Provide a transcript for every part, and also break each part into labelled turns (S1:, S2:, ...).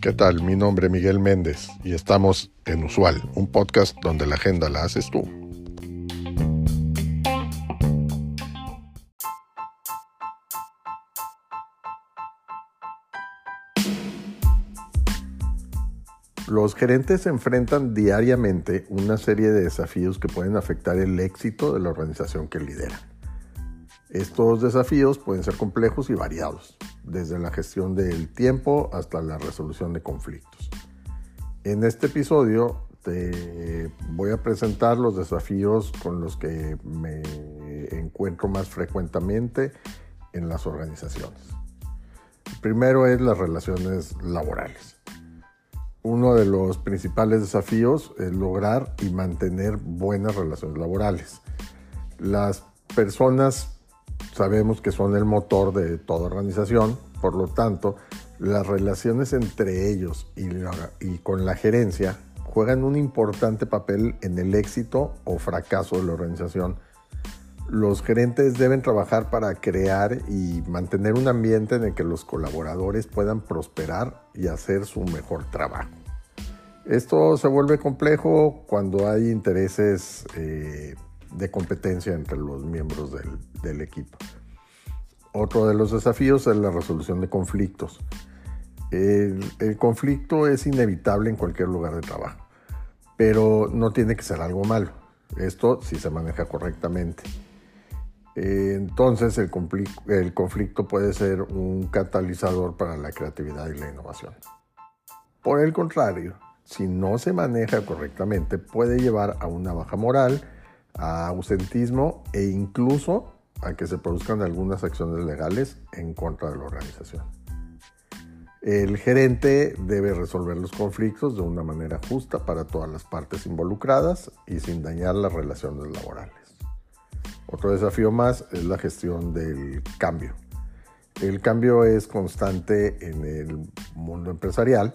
S1: ¿Qué tal? Mi nombre es Miguel Méndez y estamos en Usual, un podcast donde la agenda la haces tú. Los gerentes enfrentan diariamente una serie de desafíos que pueden afectar el éxito de la organización que lideran. Estos desafíos pueden ser complejos y variados, desde la gestión del tiempo hasta la resolución de conflictos. En este episodio te voy a presentar los desafíos con los que me encuentro más frecuentemente en las organizaciones. El primero es las relaciones laborales uno de los principales desafíos es lograr y mantener buenas relaciones laborales. Las personas sabemos que son el motor de toda organización, por lo tanto, las relaciones entre ellos y, con la gerencia juegan un importante papel en el éxito o fracaso de la organización. Los gerentes deben trabajar para crear y mantener un ambiente en el que los colaboradores puedan prosperar y hacer su mejor trabajo. Esto se vuelve complejo cuando hay intereses eh, de competencia entre los miembros del, equipo. Otro de los desafíos es la resolución de conflictos. el, conflicto es inevitable en cualquier lugar de trabajo, pero no tiene que ser algo malo. Esto si se maneja correctamente. entonces el conflicto puede ser un catalizador para la creatividad y la innovación. Por el contrario, si no se maneja correctamente, puede llevar a una baja moral, a ausentismo e incluso a que se produzcan algunas acciones legales en contra de la organización. El gerente debe resolver los conflictos de una manera justa para todas las partes involucradas y sin dañar las relaciones laborales. Otro desafío más es la gestión del cambio. El cambio es constante en el mundo empresarial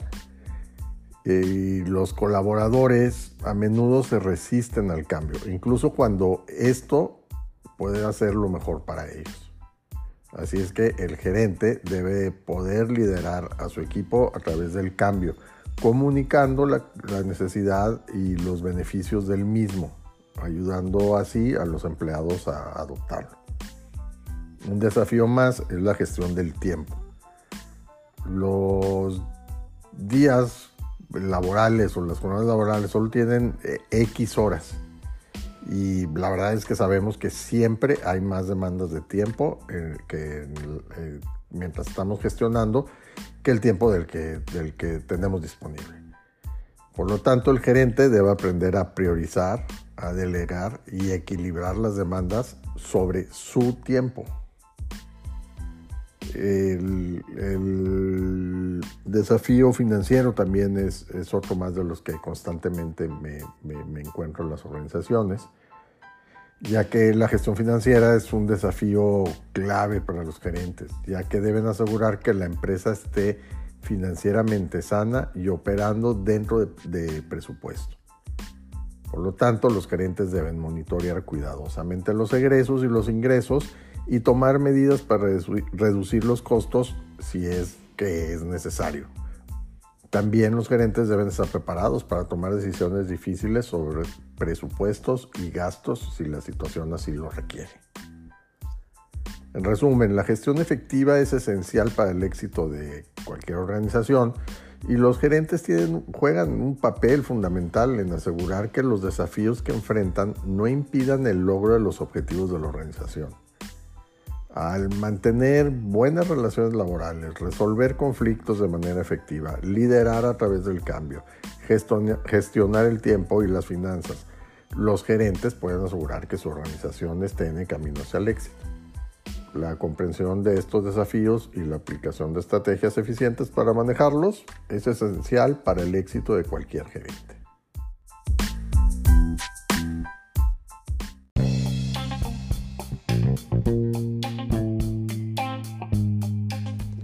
S1: y los colaboradores a menudo se resisten al cambio, incluso cuando esto puede hacer lo mejor para ellos. Así es que el gerente debe poder liderar a su equipo a través del cambio, comunicando la, necesidad y los beneficios del mismo, ayudando así a los empleados a adoptarlo. Un desafío más es la gestión del tiempo. Los días laborales o las jornadas laborales solo tienen eh, X horas. Y la verdad es que sabemos que siempre hay más demandas de tiempo eh, que eh, mientras estamos gestionando que el tiempo del que, del que tenemos disponible. Por lo tanto, el gerente debe aprender a priorizar, a delegar y equilibrar las demandas sobre su tiempo. El, desafío financiero también es, otro más de los que constantemente me, encuentro en las organizaciones, ya que la gestión financiera es un desafío clave para los gerentes, ya que deben asegurar que la empresa esté financieramente sana y operando dentro de presupuesto. Por lo tanto, los gerentes deben monitorear cuidadosamente los egresos y los ingresos y tomar medidas para reducir los costos si es que es necesario. También los gerentes deben estar preparados para tomar decisiones difíciles sobre presupuestos y gastos si la situación así lo requiere. En resumen, la gestión efectiva es esencial para el éxito de cualquier organización y los gerentes tienen, juegan un papel fundamental en asegurar que los desafíos que enfrentan no impidan el logro de los objetivos de la organización. Al mantener buenas relaciones laborales, resolver conflictos de manera efectiva, liderar a través del cambio, gestionar el tiempo y las finanzas, los gerentes pueden asegurar que su organización esté en el camino hacia el éxito. La comprensión de estos desafíos y la aplicación de estrategias eficientes para manejarlos es esencial para el éxito de cualquier gerente.